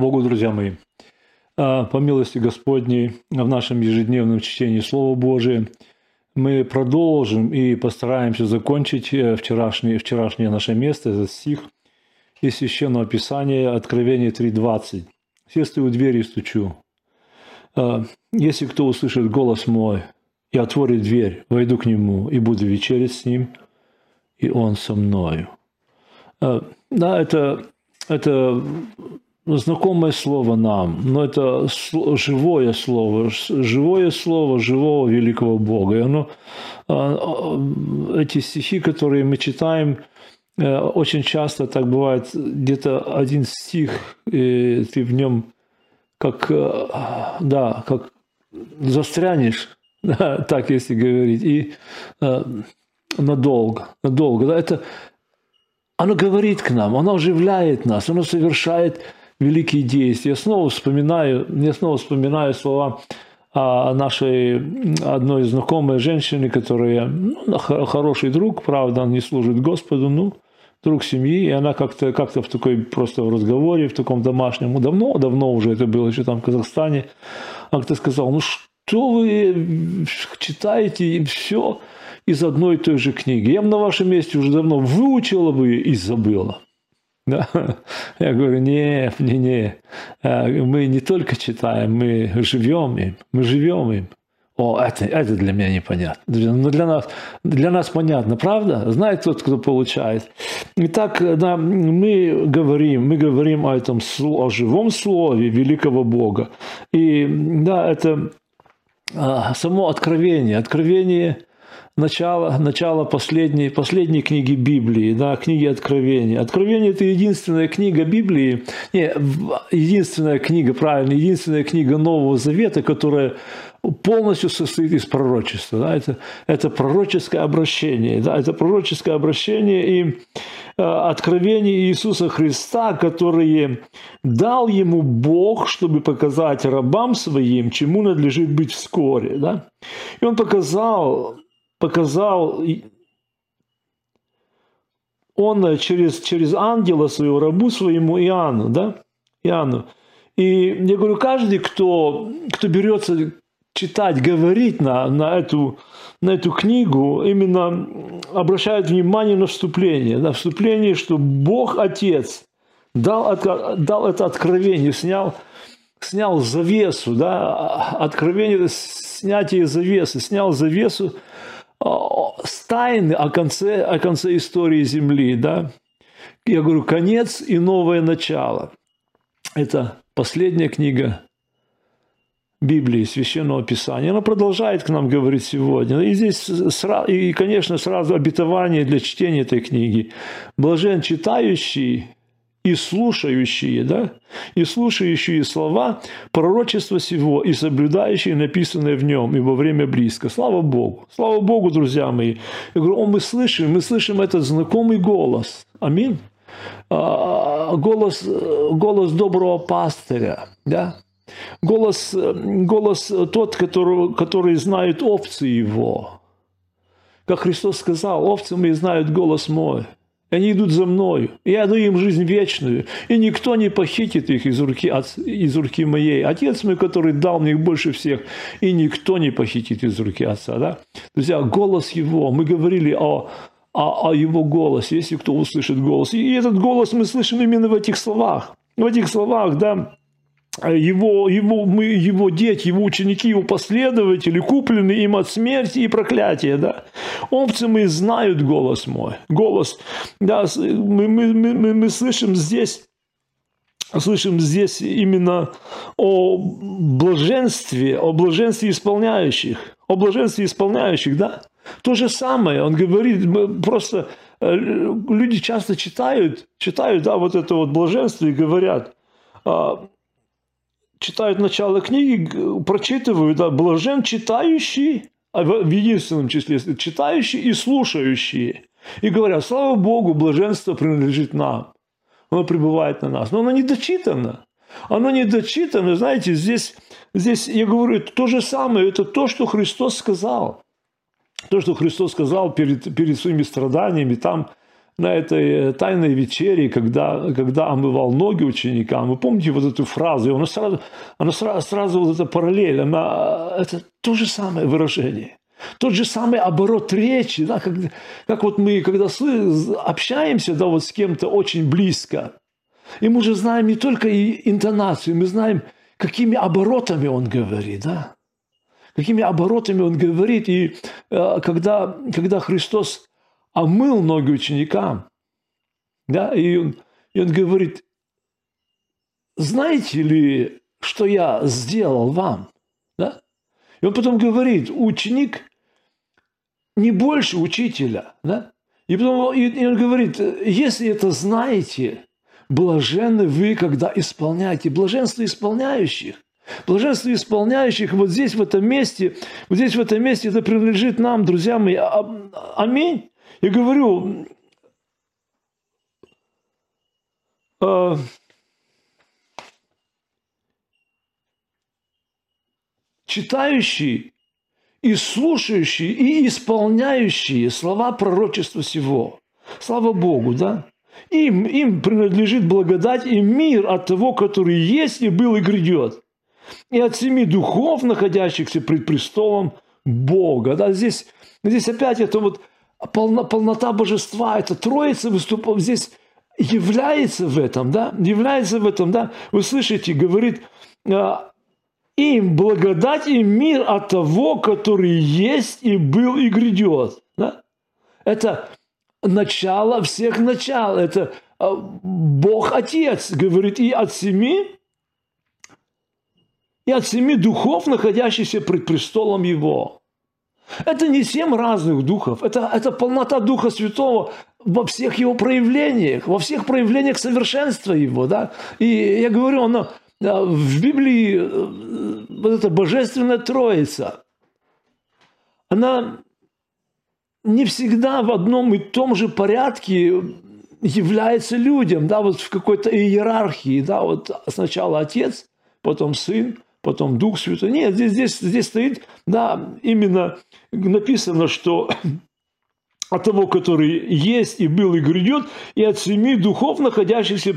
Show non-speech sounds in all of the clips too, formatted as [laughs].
Богу, друзья мои. А, по милости Господней в нашем ежедневном чтении Слова Божия мы продолжим и постараемся закончить э, вчерашнее, вчерашнее наше место, этот стих из Священного Писания, Откровение 3.20. «Все стою у двери и стучу. А, если кто услышит голос мой и отворит дверь, войду к нему и буду вечерить с ним, и он со мною». А, да, это, это знакомое слово нам, но это живое слово, живое слово живого великого Бога. И оно, а, а, эти стихи, которые мы читаем, э, очень часто так бывает, где-то один стих, и ты в нем как, э, да, как застрянешь, [laughs] так если говорить, и э, надолго, надолго. Да, это, оно говорит к нам, оно оживляет нас, оно совершает великие действия. Я снова вспоминаю, я снова вспоминаю слова о нашей одной знакомой женщины, которая ну, хороший друг, правда, он не служит Господу, ну, друг семьи, и она как-то как в такой просто в разговоре, в таком домашнем, ну, давно, давно уже это было, еще там в Казахстане, она как-то сказала, ну что вы читаете все из одной и той же книги. Я бы на вашем месте уже давно выучила бы и забыла. Да? Я говорю, не, не, не. А, мы не только читаем, мы живем им, мы живем им. О, это, это для меня непонятно. Но для нас, для нас понятно, правда? Знает тот, кто получает. Итак, да, мы говорим, мы говорим о этом о живом слове великого Бога. И да, это а, само откровение. Откровение – начало, начало последней, последней книги Библии, да, книги Откровения. Откровение – это единственная книга Библии, не, единственная книга, правильно, единственная книга Нового Завета, которая полностью состоит из пророчества. Да? Это, это пророческое обращение. Да? Это пророческое обращение и э, откровение Иисуса Христа, которые дал ему Бог, чтобы показать рабам своим, чему надлежит быть вскоре. Да? И он показал показал он через, через ангела своего, рабу своему Иоанну, да, Иоанну. И я говорю, каждый, кто, кто берется читать, говорить на, на, эту, на эту книгу, именно обращает внимание на вступление. На вступление, что Бог Отец дал, дал это откровение, снял, снял завесу, да, откровение, снятие завесы, снял завесу с тайны о конце, о конце истории Земли, да. Я говорю, конец и новое начало. Это последняя книга Библии, Священного Писания. Она продолжает к нам говорить сегодня. И здесь, и, конечно, сразу обетование для чтения этой книги. Блажен читающий и слушающие, да, и слушающие слова пророчества сего и соблюдающие написанное в нем, ибо время близко. Слава Богу. Слава Богу, друзья мои. Я говорю, о, мы слышим, мы слышим этот знакомый голос. Аминь. А, голос, голос доброго пастыря, да? Голос, голос тот, который, который знает овцы его. Как Христос сказал, овцы мои знают голос мой. Они идут за мною. Я даю им жизнь вечную. И никто не похитит их из руки, от, из руки моей. Отец мой, который дал мне их больше всех. И никто не похитит из руки Отца. Да? Друзья, голос Его. Мы говорили о, о, о Его голосе, если кто услышит голос. И этот голос мы слышим именно в этих словах. В этих словах, да, его, его, мы, его дети, его ученики, его последователи, куплены им от смерти и проклятия. Да? Овцы мы знают голос мой. Голос, да, мы, мы, мы, мы слышим здесь слышим здесь именно о блаженстве, о блаженстве исполняющих, о блаженстве исполняющих, да? То же самое, он говорит, просто э, люди часто читают, читают, да, вот это вот блаженство и говорят, а, читают начало книги, прочитывают, да, блажен читающий, а в единственном числе читающие и слушающие. И говорят, слава Богу, блаженство принадлежит нам. Оно пребывает на нас. Но оно не дочитано. Оно не дочитано. Знаете, здесь, здесь я говорю, это то же самое. Это то, что Христос сказал. То, что Христос сказал перед, перед своими страданиями. Там на этой тайной вечере, когда, когда омывал ноги ученикам. Вы помните вот эту фразу? Она сразу, она сразу, сразу вот эта параллель, она, это то же самое выражение. Тот же самый оборот речи, да, как, как вот мы, когда общаемся да, вот с кем-то очень близко, и мы уже знаем не только и интонацию, мы знаем, какими оборотами он говорит, да? Какими оборотами он говорит. И э, когда, когда Христос омыл ноги ученикам, да, и он, и он говорит, знаете ли, что я сделал вам? Да? И он потом говорит, ученик не больше учителя. Да? И потом и он говорит, если это знаете, блаженны вы, когда исполняете. Блаженство исполняющих. Блаженство исполняющих вот здесь, в этом месте, вот здесь, в этом месте, это принадлежит нам, друзья мои. А, аминь. Я говорю, э, читающий и слушающий, и исполняющие слова пророчества сего. Слава Богу, да? Им, им принадлежит благодать и мир от того, который есть и был и грядет. И от семи духов, находящихся пред престолом Бога. Да, здесь, здесь опять это вот полно, полнота божества, это троица выступов здесь является в этом, да, является в этом, да. Вы слышите, говорит, а, им благодать и мир от того, который есть и был и грядет. Да? Это начало всех начал. Это а, Бог Отец, говорит, и от семи, и от семи духов, находящихся пред престолом Его. Это не семь разных духов, это, это полнота Духа Святого во всех его проявлениях, во всех проявлениях совершенства его. Да? И я говорю, оно, в Библии э, вот эта божественная троица, она не всегда в одном и том же порядке является людям, да, вот в какой-то иерархии, да, вот сначала Отец, потом Сын, потом Дух Святой. Нет, здесь, здесь, здесь стоит, да, именно написано, что [clears throat] от того, который есть и был и грядет, и от семи духов, находящихся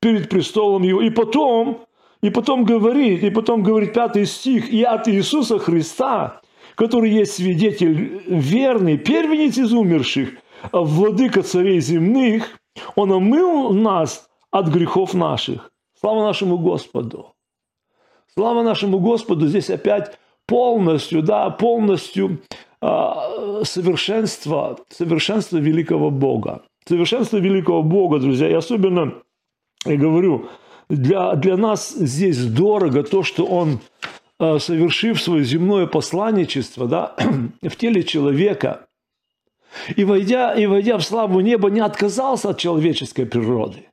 перед престолом его. И потом, и потом говорит, и потом говорит пятый стих, и от Иисуса Христа, который есть свидетель верный, первенец из умерших, владыка царей земных, он омыл нас от грехов наших. Слава нашему Господу! Слава нашему Господу! Здесь опять полностью, да, полностью э, совершенство, совершенство великого Бога. Совершенство великого Бога, друзья. И особенно, я говорю, для, для нас здесь дорого то, что Он Э, совершив свое земное посланничество да, [clears throat] в теле человека, и войдя, и войдя в славу неба, не отказался от человеческой природы.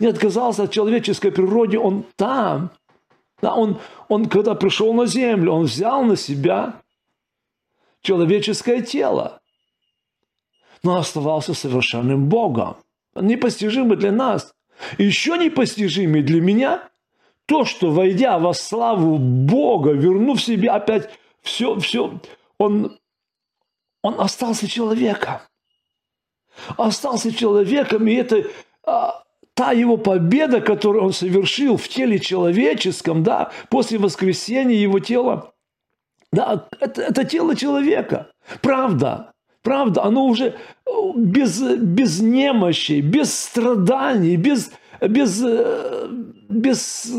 Не отказался от человеческой природы, он там. Да, он, он, когда пришел на землю, он взял на себя человеческое тело, но оставался совершенным Богом. Непостижимый для нас. Еще непостижимый для меня то, что, войдя во славу Бога, вернув себе опять все, все, он, он остался человеком. Остался человеком, и это а, та его победа, которую он совершил в теле человеческом, да, после воскресения его тела, да, это, это тело человека. Правда, правда, оно уже без, без немощи, без страданий, без, без, э, без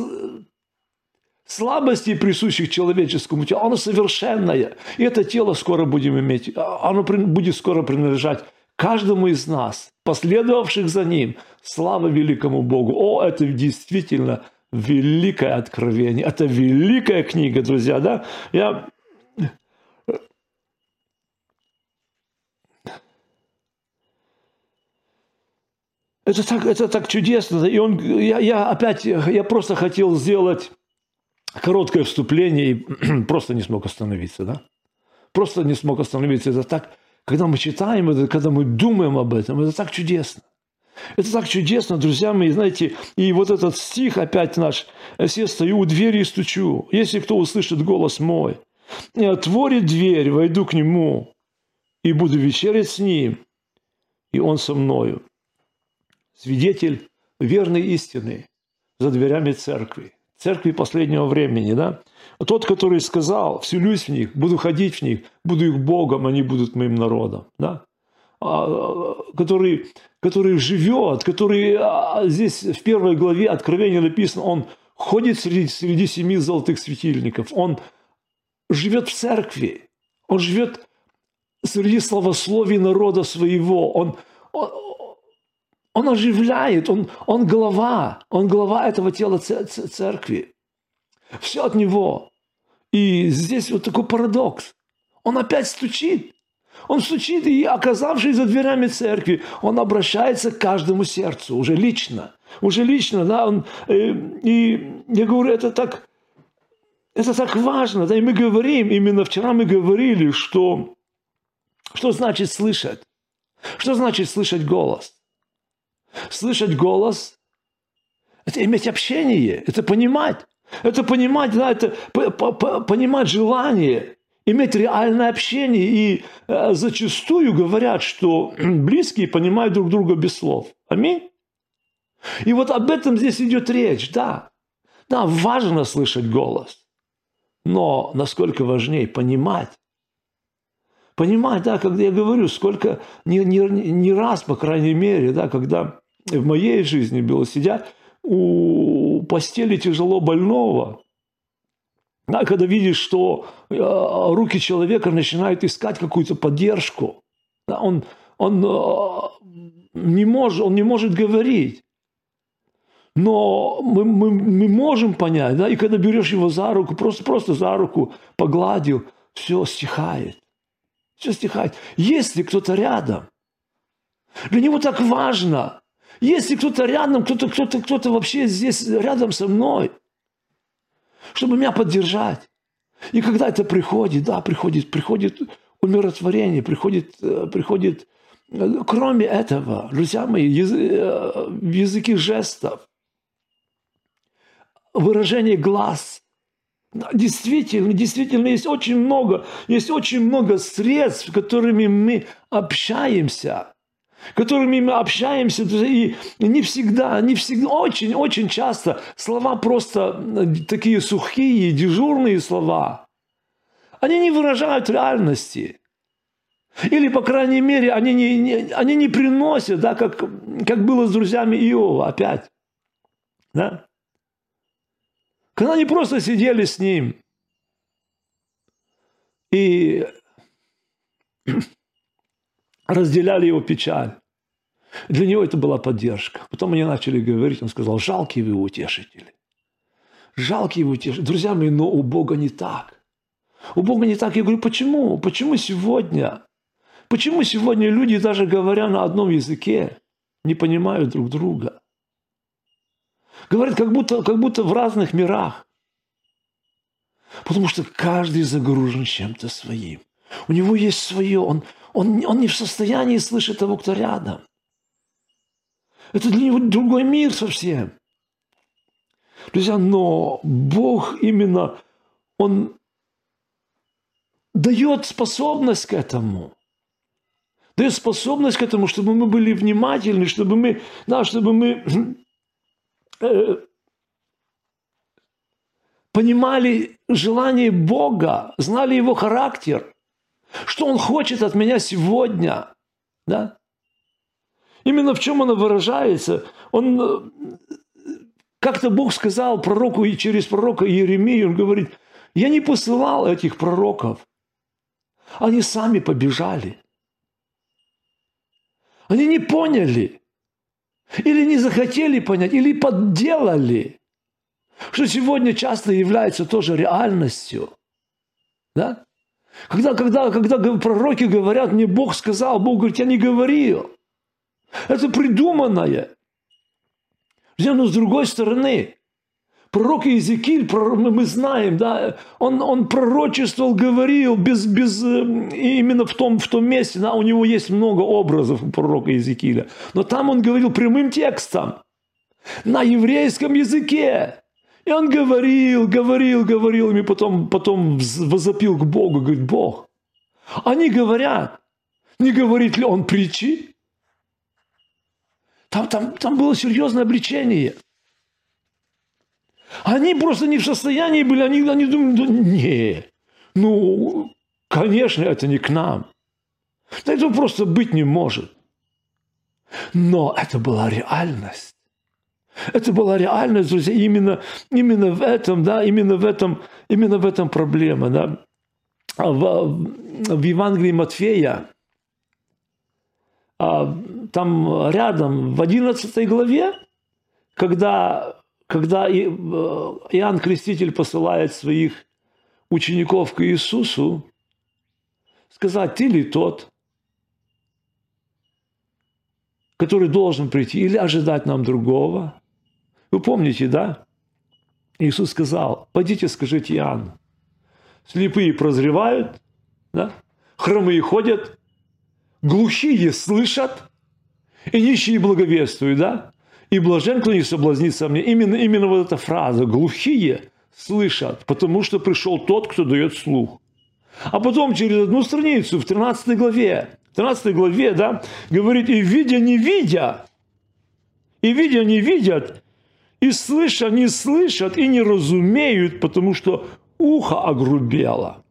слабостей, присущих человеческому телу, оно совершенное. И это тело скоро будем иметь, оно будет скоро принадлежать каждому из нас, последовавших за ним. Слава великому Богу! О, это действительно великое откровение. Это великая книга, друзья. Да? Я Это так, это так чудесно. И он, я, я опять, я просто хотел сделать короткое вступление и [clears throat] просто не смог остановиться, да? Просто не смог остановиться. Это так, когда мы читаем это, когда мы думаем об этом, это так чудесно. Это так чудесно, друзья мои, знаете, и вот этот стих опять наш, «Я стою у двери и стучу, если кто услышит голос мой, и отворит дверь, войду к нему, и буду вечерять с ним, и Он со мною. Свидетель верной истины за дверями церкви. Церкви последнего времени, да? Тот, который сказал, вселюсь в них, буду ходить в них, буду их Богом, они будут моим народом, да? А, который, который живет, который а, здесь в первой главе Откровения написано, он ходит среди, среди семи золотых светильников, он живет в церкви, он живет среди славословий народа своего, он, он, он оживляет, он, он глава, он глава этого тела церкви. Все от него. И здесь вот такой парадокс. Он опять стучит. Он стучит, и оказавшись за дверями церкви, он обращается к каждому сердцу, уже лично. Уже лично, да, он, э, и я говорю, это так, это так важно, да, и мы говорим, именно вчера мы говорили, что, что значит слышать? Что значит слышать голос? Слышать голос – это иметь общение, это понимать. Это понимать, да, это понимать желание, иметь реальное общение. И э, зачастую говорят, что [clears throat] близкие понимают друг друга без слов. Аминь. И вот об этом здесь идет речь, да. Да, важно слышать голос. Но насколько важнее понимать. Понимать, да, когда я говорю, сколько, не, не, не раз, по крайней мере, да, когда в моей жизни было, сидят у постели тяжело больного, когда видишь, что э, руки человека начинают искать какую-то поддержку, он, он, э, не может, он не может говорить. Но мы, мы, мы можем понять, да, и когда берешь его за руку, просто, просто за руку погладил, все стихает. Все стихает. Если кто-то рядом, для него так важно, если кто-то рядом, кто-то кто -то, кто -то вообще здесь рядом со мной, чтобы меня поддержать. И когда это приходит, да, приходит, приходит умиротворение, приходит, э, приходит э, кроме этого, друзья мои, э, языки жестов, выражение глаз. Действительно, действительно, есть очень много, есть очень много средств, которыми мы общаемся, которыми мы общаемся, и не всегда, не всегда, очень, очень часто слова просто такие сухие, дежурные слова. Они не выражают реальности. Или, по крайней мере, они не, не, они не приносят, да, как, как было с друзьями Иова опять. Да? Когда они просто сидели с ним и разделяли его печаль. Для него это была поддержка. Потом они начали говорить, он сказал, жалкие вы утешители. Жалкие вы утешители. Друзья мои, но у Бога не так. У Бога не так. Я говорю, почему? Почему сегодня? Почему сегодня люди, даже говоря на одном языке, не понимают друг друга? Говорят, как будто, как будто в разных мирах. Потому что каждый загружен чем-то своим. У него есть свое, он, он, он не в состоянии слышать того, кто рядом. Это для него другой мир совсем. Друзья, но Бог именно, Он дает способность к этому. Дает способность к этому, чтобы мы были внимательны, чтобы мы, да, чтобы мы Э, понимали желание Бога, знали Его характер, что Он хочет от меня сегодня. Да? Именно в чем оно выражается. Он, э, как-то Бог сказал пророку и через пророка Иеремию, он говорит, я не посылал этих пророков. Они сами побежали. Они не поняли. Или не захотели понять, или подделали. Что сегодня часто является тоже реальностью. Да? Когда, когда, когда пророки говорят, мне Бог сказал, Бог говорит, я не говорил. Это придуманное. Но с другой стороны, Пророк Иезекииль, мы знаем, да, он, он пророчествовал, говорил без, без, э, именно в том, в том месте, да, у него есть много образов у пророка Иезекииля, но там он говорил прямым текстом, на еврейском языке. И он говорил, говорил, говорил, и потом, потом возопил к Богу, говорит, Бог, они говорят, не говорит ли он притчи? Там, там, там было серьезное обличение. Они просто не в состоянии были, они, они думали, да не, ну, конечно, это не к нам. Да этого просто быть не может. Но это была реальность. Это была реальность, друзья, именно, именно в этом, да, именно в этом, именно в этом проблема, да. В, в Евангелии Матфея, а, там рядом, в 11 главе, когда, когда э, Иоанн Креститель посылает своих учеников к Иисусу, сказать, ты ли тот, который должен прийти, или ожидать нам другого. Вы помните, да? Иисус сказал, пойдите скажите Иоанну. Слепые прозревают, да? хромые ходят, глухие слышат, и нищие благовествуют, да? И блажен, кто не соблазнится мне. Именно, именно вот эта фраза «глухие слышат», потому что пришел тот, кто дает слух. А потом через одну страницу в 13 главе 13 главе, да, говорит, и видя, не видя, и видя, не видят, и слыша, не слышат, и не разумеют, потому что ухо огрубело.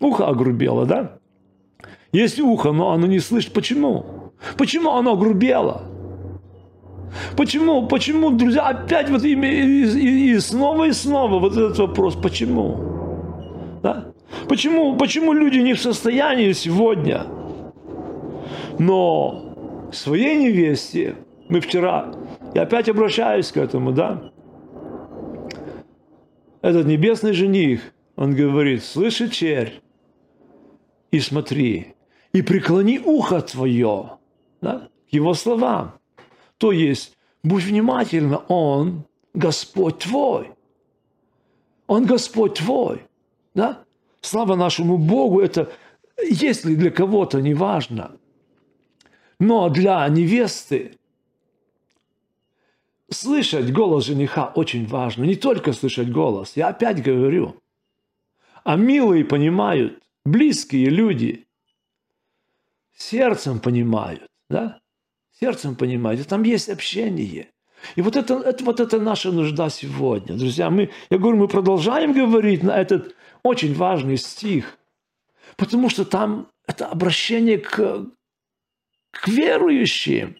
Ухо огрубело, да? Есть ухо, но оно не слышит. Почему? Почему оно огрубело? Почему, почему, друзья, опять вот и, и, и снова и снова вот этот вопрос, почему? Да? Почему, почему люди не в состоянии сегодня но своей невесте, мы вчера, я опять обращаюсь к этому, да, этот небесный жених, он говорит, слыши, черь, и смотри, и преклони ухо твое, да, к его словам. То есть, будь внимательна, он Господь твой. Он Господь твой, да? Слава нашему Богу, это, если для кого-то не важно – но для невесты слышать голос жениха очень важно. Не только слышать голос, я опять говорю. А милые понимают, близкие люди сердцем понимают, да? Сердцем понимают. И там есть общение. И вот это, это, вот это наша нужда сегодня. Друзья, мы, я говорю, мы продолжаем говорить на этот очень важный стих, потому что там это обращение к, к верующим,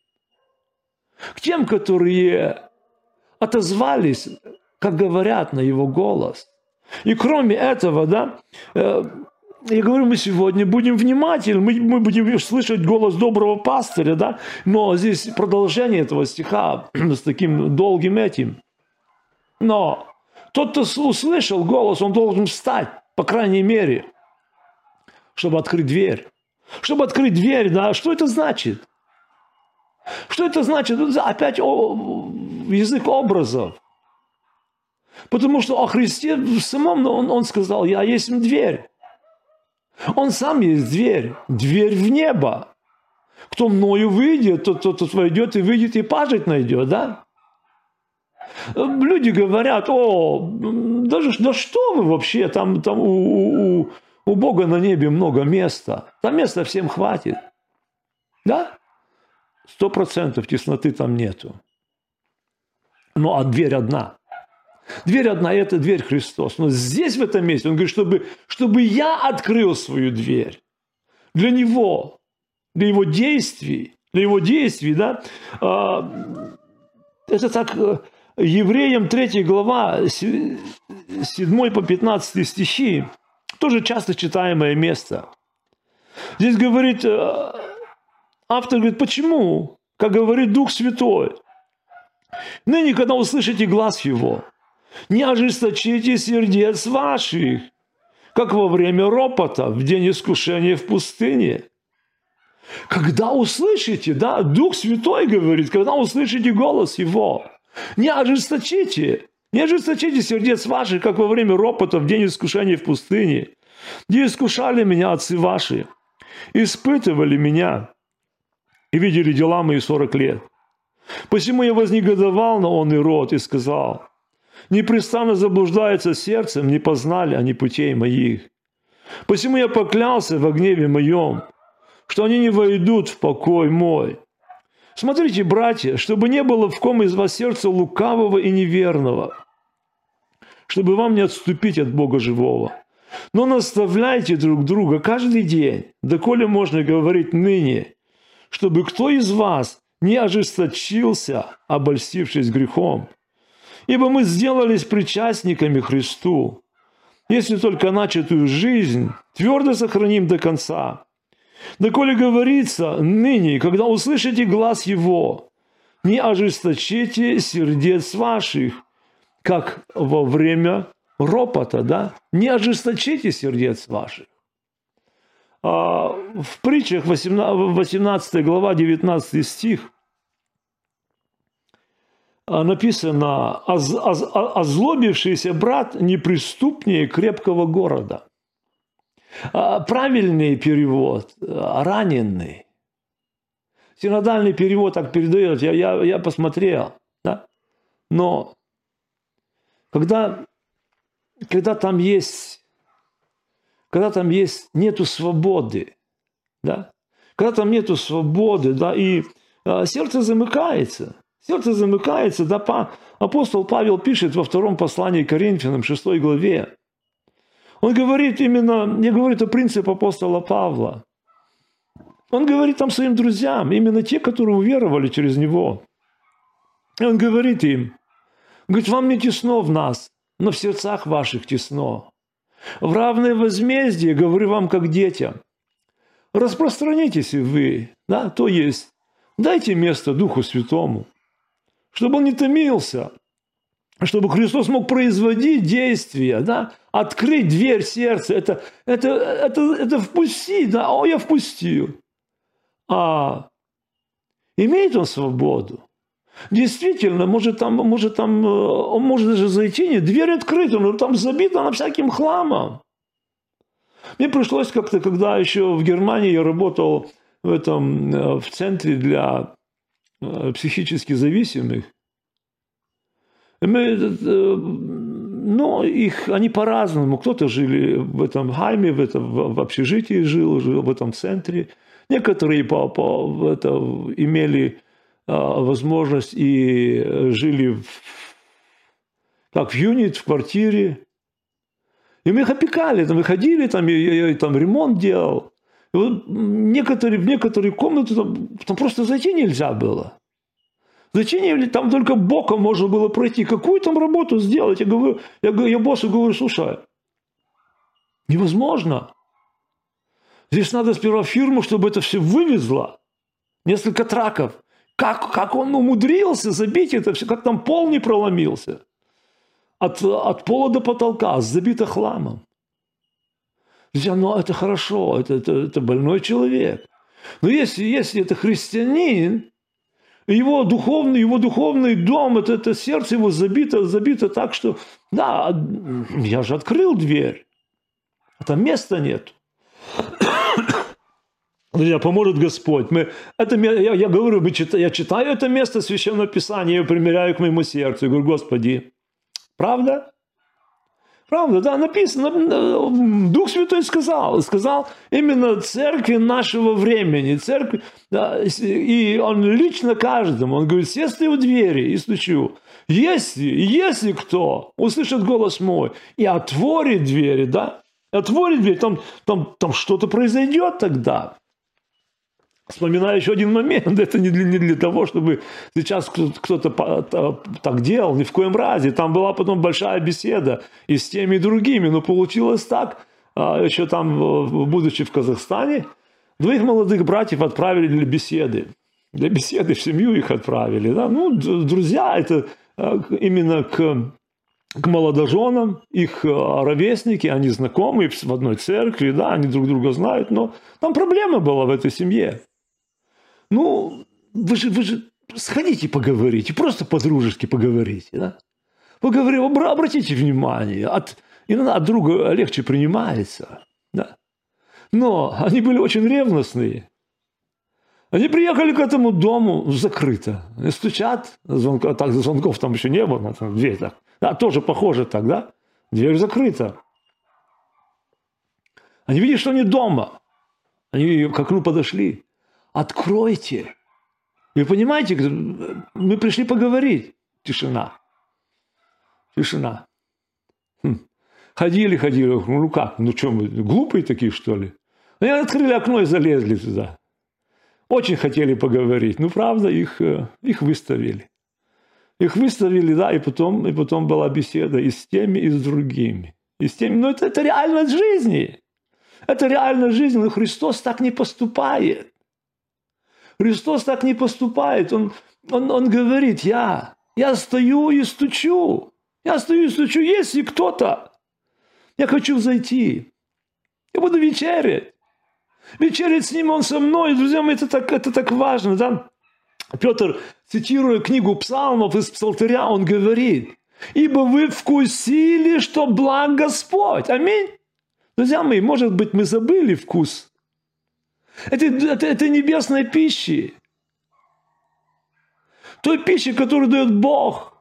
к тем, которые отозвались, как говорят, на его голос. И кроме этого, да, э, я говорю, мы сегодня будем внимательны, мы, мы будем слышать голос доброго пастыря, да, но здесь продолжение этого стиха [clears throat] с таким долгим этим. Но тот, кто услышал голос, он должен встать, по крайней мере, чтобы открыть дверь. Чтобы открыть дверь, да, что это значит? Что это значит? Опять язык образов. Потому что о Христе в самом он, он сказал, я есть дверь. Он сам есть дверь. Дверь в небо. Кто мною выйдет, тот, тот, тот войдет и выйдет и пажить найдет, да? Люди говорят, о, даже, да что вы вообще, там, там у, у, у Бога на небе много места. Там места всем хватит. Да? Сто процентов тесноты там нету. Ну, а дверь одна. Дверь одна – это дверь Христос. Но здесь, в этом месте, он говорит, чтобы, чтобы я открыл свою дверь. Для Него, для Его действий, для Его действий, да, а, это так, э, Евреям 3 глава, 7 по 15 стихи, тоже часто читаемое место. Здесь говорит, э, автор говорит, почему? Как говорит Дух Святой. Ныне, когда услышите глаз Его, не ожесточите сердец ваших, как во время ропота, в день искушения в пустыне. Когда услышите, да, Дух Святой говорит, когда услышите голос Его, не ожесточите, не ожесточите сердец ваших, как во время ропота в день искушения в пустыне, где искушали меня отцы ваши, испытывали меня и видели дела мои сорок лет. Посему я вознегодовал на он и род и сказал, непрестанно заблуждается сердцем, не познали они путей моих. Посему я поклялся во гневе моем, что они не войдут в покой мой. Смотрите, братья, чтобы не было в ком из вас сердца лукавого и неверного, чтобы вам не отступить от Бога живого. Но наставляйте друг друга каждый день, доколе можно говорить ныне, чтобы кто из вас не ожесточился, обольстившись грехом. Ибо мы сделались причастниками Христу, если только начатую жизнь твердо сохраним до конца. Доколе говорится ныне, когда услышите глаз Его, не ожесточите сердец ваших, как во время ропота, да? Не ожесточите сердец ваших. А в притчах 18 глава 19 стих а, написано «Озлобившийся брат неприступнее крепкого города». А, правильный перевод – раненый. Синодальный перевод так передает, я, я, я посмотрел. Да? Но когда, когда там есть, когда там есть, нету свободы, да? когда там нету свободы, да, и а, сердце замыкается, сердце замыкается, да, апостол Павел пишет во втором послании к Коринфянам, 6 главе, он говорит именно, не говорит о принципе апостола Павла. Он говорит там своим друзьям, именно те, которые уверовали через него. И он говорит им, говорит, вам не тесно в нас, но в сердцах ваших тесно. В равное возмездие говорю вам, как детям. Распространитесь вы, да, то есть, дайте место Духу Святому, чтобы он не томился, чтобы Христос мог производить действия, да, открыть дверь сердца, это, это, это, это впустить, да, о, я впустил. А имеет он свободу? Действительно, может там, может там, э, он может даже зайти, не, дверь открыта, но там забита на всяким хламом. Мне пришлось как-то, когда еще в Германии я работал в этом, э, в центре для э, психически зависимых, мы, ну, их, они по-разному. Кто-то жили в этом хайме, в, этом, в общежитии жил, жил в этом центре. Некоторые по, по, это, имели возможность и жили в, как в юнит, в квартире. И мы их опекали, там, выходили, там, я, я, я там ремонт делал. И вот некоторые, в некоторые комнаты там, там просто зайти нельзя было. Зачем там только боком можно было пройти? Какую там работу сделать? Я говорю, я, я боссу говорю, слушай, невозможно. Здесь надо сперва фирму, чтобы это все вывезло. Несколько траков. Как, как он умудрился забить это все, как там пол не проломился. От, от пола до потолка, забито хламом. Друзья, ну это хорошо, это, это, это больной человек. Но если, если это христианин, его духовный, его духовный дом, это, это сердце его забито, забито так, что да, я же открыл дверь, а там места нет. Друзья, поможет Господь. Мы, это, я, я говорю, я читаю это место Священного Писания, я примеряю к моему сердцу. Я говорю, Господи, правда? Правда, да, написано, Дух Святой сказал, сказал именно церкви нашего времени, церкви, да, и он лично каждому, он говорит, сестри у двери и стучу, если, если кто услышит голос мой и отворит двери, да, отворит дверь, там, там, там что-то произойдет тогда. Вспоминаю еще один момент, [laughs] это не для, не для того, чтобы сейчас кто-то так делал, ни в коем разе. Там была потом большая беседа и с теми, и другими, но получилось так, а, еще там, будучи в Казахстане, двоих молодых братьев отправили для беседы. Для беседы в семью их отправили. Да? Ну, друзья, это а, именно к, к молодоженам, их а, ровесники, они знакомы в одной церкви, да, они друг друга знают, но там проблема была в этой семье. Ну, вы же, вы же сходите поговорите, просто по-дружески поговорите, да? Поговори, обратите внимание, от, иногда от друга легче принимается, да? Но они были очень ревностные. Они приехали к этому дому закрыто. И стучат, звонков, так звонков там еще не было, там дверь так. Да, тоже похоже так, да? Дверь закрыта. Они видят, что они дома. Они к окну подошли. Откройте. И понимаете, мы пришли поговорить. Тишина. Тишина. Хм. Ходили, ходили. Ну как? Ну что, мы глупые такие, что ли? Ну, и открыли окно и залезли туда. Очень хотели поговорить. Ну, правда, их, э, их выставили. Их выставили, да, и потом, и потом была беседа и с теми, и с другими. И с теми. Но это, это реальность жизни. Это реальность жизни, но Христос так не поступает. Христос так не поступает. Он, он, он говорит, я, я стою и стучу. Я стою и стучу, если кто-то, я хочу зайти. Я буду вечерять. Вечерять с ним, он со мной. Друзья мои, это так, это так важно. Да? Петр, цитируя книгу псалмов из псалтыря, он говорит, «Ибо вы вкусили, что благ Господь». Аминь. Друзья мои, может быть, мы забыли вкус. Это, это, это небесной пищи. Той пищи, которую дает Бог.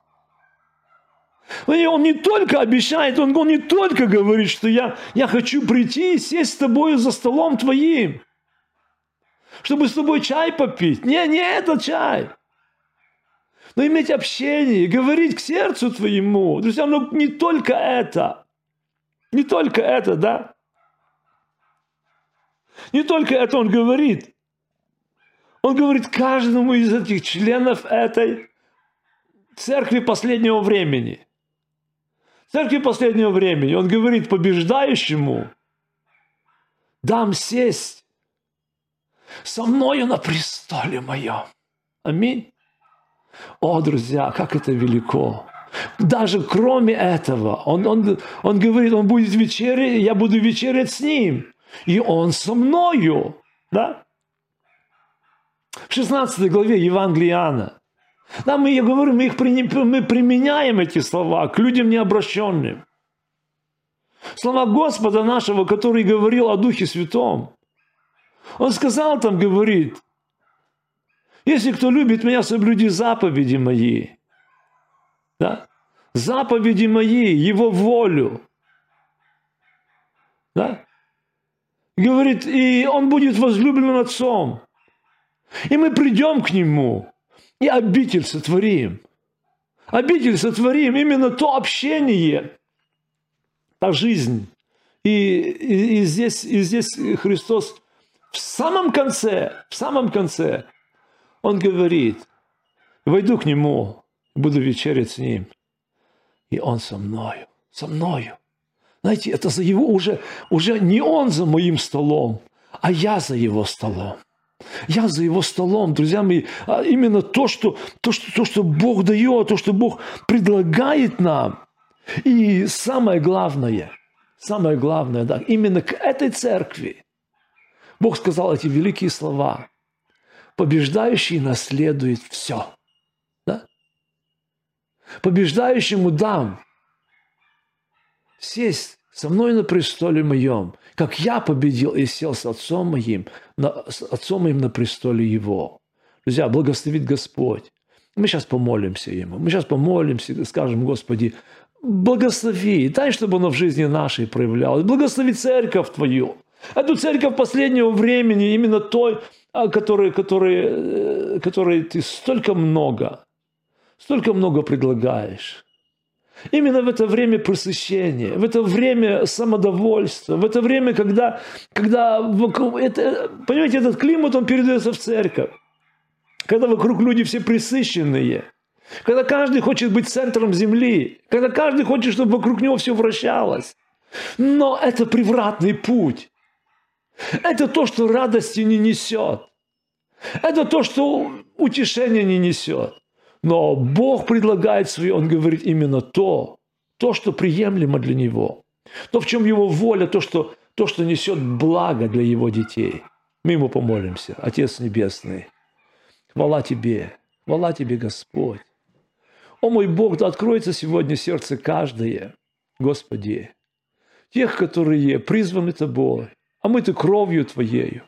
Он не только обещает, он, он не только говорит, что я, я хочу прийти и сесть с тобой за столом твоим, чтобы с тобой чай попить. Не, не этот чай. Но иметь общение, говорить к сердцу твоему. Друзья, но не только это. Не только это, да? Не только это он говорит. Он говорит каждому из этих членов этой церкви последнего времени – церкви последнего времени, он говорит побеждающему, дам сесть со мною на престоле моем. Аминь. О, друзья, как это велико. Даже кроме этого, он, он, он говорит, он будет вечерять, я буду вечерять с ним. И он со мною. Да? В 16 главе Евангелия да, мы, я говорю, мы их мы применяем эти слова к людям необращенным. Слова Господа нашего, который говорил о Духе Святом. Он сказал там, говорит, если кто любит меня, соблюди заповеди мои. Да? Заповеди мои, его волю. Да? Говорит, и он будет возлюблен отцом. И мы придем к нему и обитель сотворим. Обитель сотворим, именно то общение, та жизнь. И, и, и, здесь, и здесь Христос в самом конце, в самом конце, Он говорит, войду к Нему, буду вечерять с Ним, и Он со мною, со мною. Знаете, это за его уже, уже не Он за моим столом, а я за Его столом. Я за его столом, друзья мои, а именно то что, то, что, то, что Бог дает, то, что Бог предлагает нам. И самое главное, самое главное, да, именно к этой церкви Бог сказал эти великие слова. Побеждающий наследует все. Да? Побеждающему дам сесть со мной на престоле моем, как я победил и сел с отцом моим, на, с отцом моим на престоле его. Друзья, благословит Господь. Мы сейчас помолимся Ему. Мы сейчас помолимся скажем, Господи, благослови, дай, чтобы оно в жизни нашей проявлялось. Благослови церковь Твою. Эту церковь последнего времени, именно той, которой, которой, э, которой Ты столько много, столько много предлагаешь. Именно в это время просыщения, в это время самодовольства, в это время, когда, когда вокруг, это, понимаете, этот климат, он передается в церковь. Когда вокруг люди все присыщенные, когда каждый хочет быть центром земли, когда каждый хочет, чтобы вокруг него все вращалось. Но это превратный путь. Это то, что радости не несет. Это то, что утешения не несет. Но Бог предлагает свое, Он говорит именно то, то, что приемлемо для Него. То, в чем Его воля, то, что, то, что несет благо для Его детей. Мы Ему помолимся. Отец Небесный, хвала Тебе, хвала Тебе, Господь. О мой Бог, да откроется сегодня сердце каждое, Господи, тех, которые призваны Тобой, а мы-то кровью Твоею.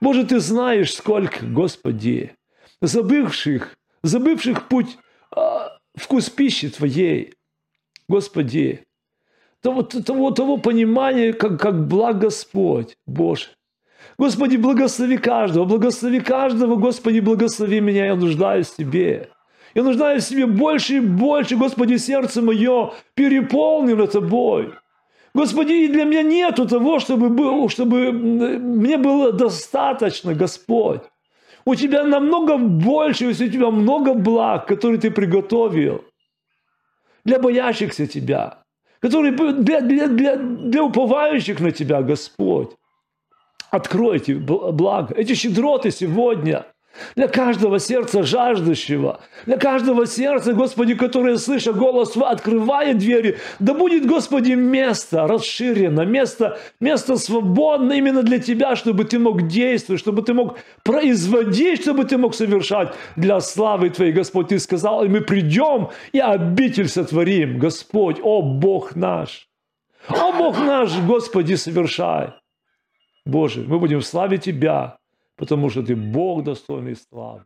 Боже, Ты знаешь, сколько, Господи, забывших забывших путь, а, вкус пищи Твоей. Господи, того, того, того понимания, как, как благ Господь, Боже. Господи, благослови каждого, благослови каждого, Господи, благослови меня, я нуждаюсь в Тебе. Я нуждаюсь в Тебе больше и больше, Господи, сердце мое переполнено Тобой. Господи, и для меня нету того, чтобы, был, чтобы мне было достаточно, Господь. У Тебя намного больше, у Тебя много благ, которые Ты приготовил для боящихся Тебя, которые для, для, для, для уповающих на Тебя, Господь. Откройте благо, эти щедроты сегодня – для каждого сердца жаждущего, для каждого сердца, Господи, которое, слыша голос, открывает двери, да будет, Господи, место расширено, место, место свободно именно для Тебя, чтобы Ты мог действовать, чтобы Ты мог производить, чтобы Ты мог совершать для славы Твоей, Господь. Ты сказал, и мы придем и обитель сотворим, Господь, о Бог наш. О Бог наш, Господи, совершай. Боже, мы будем славить Тебя, потому что Ты Бог достойный славы.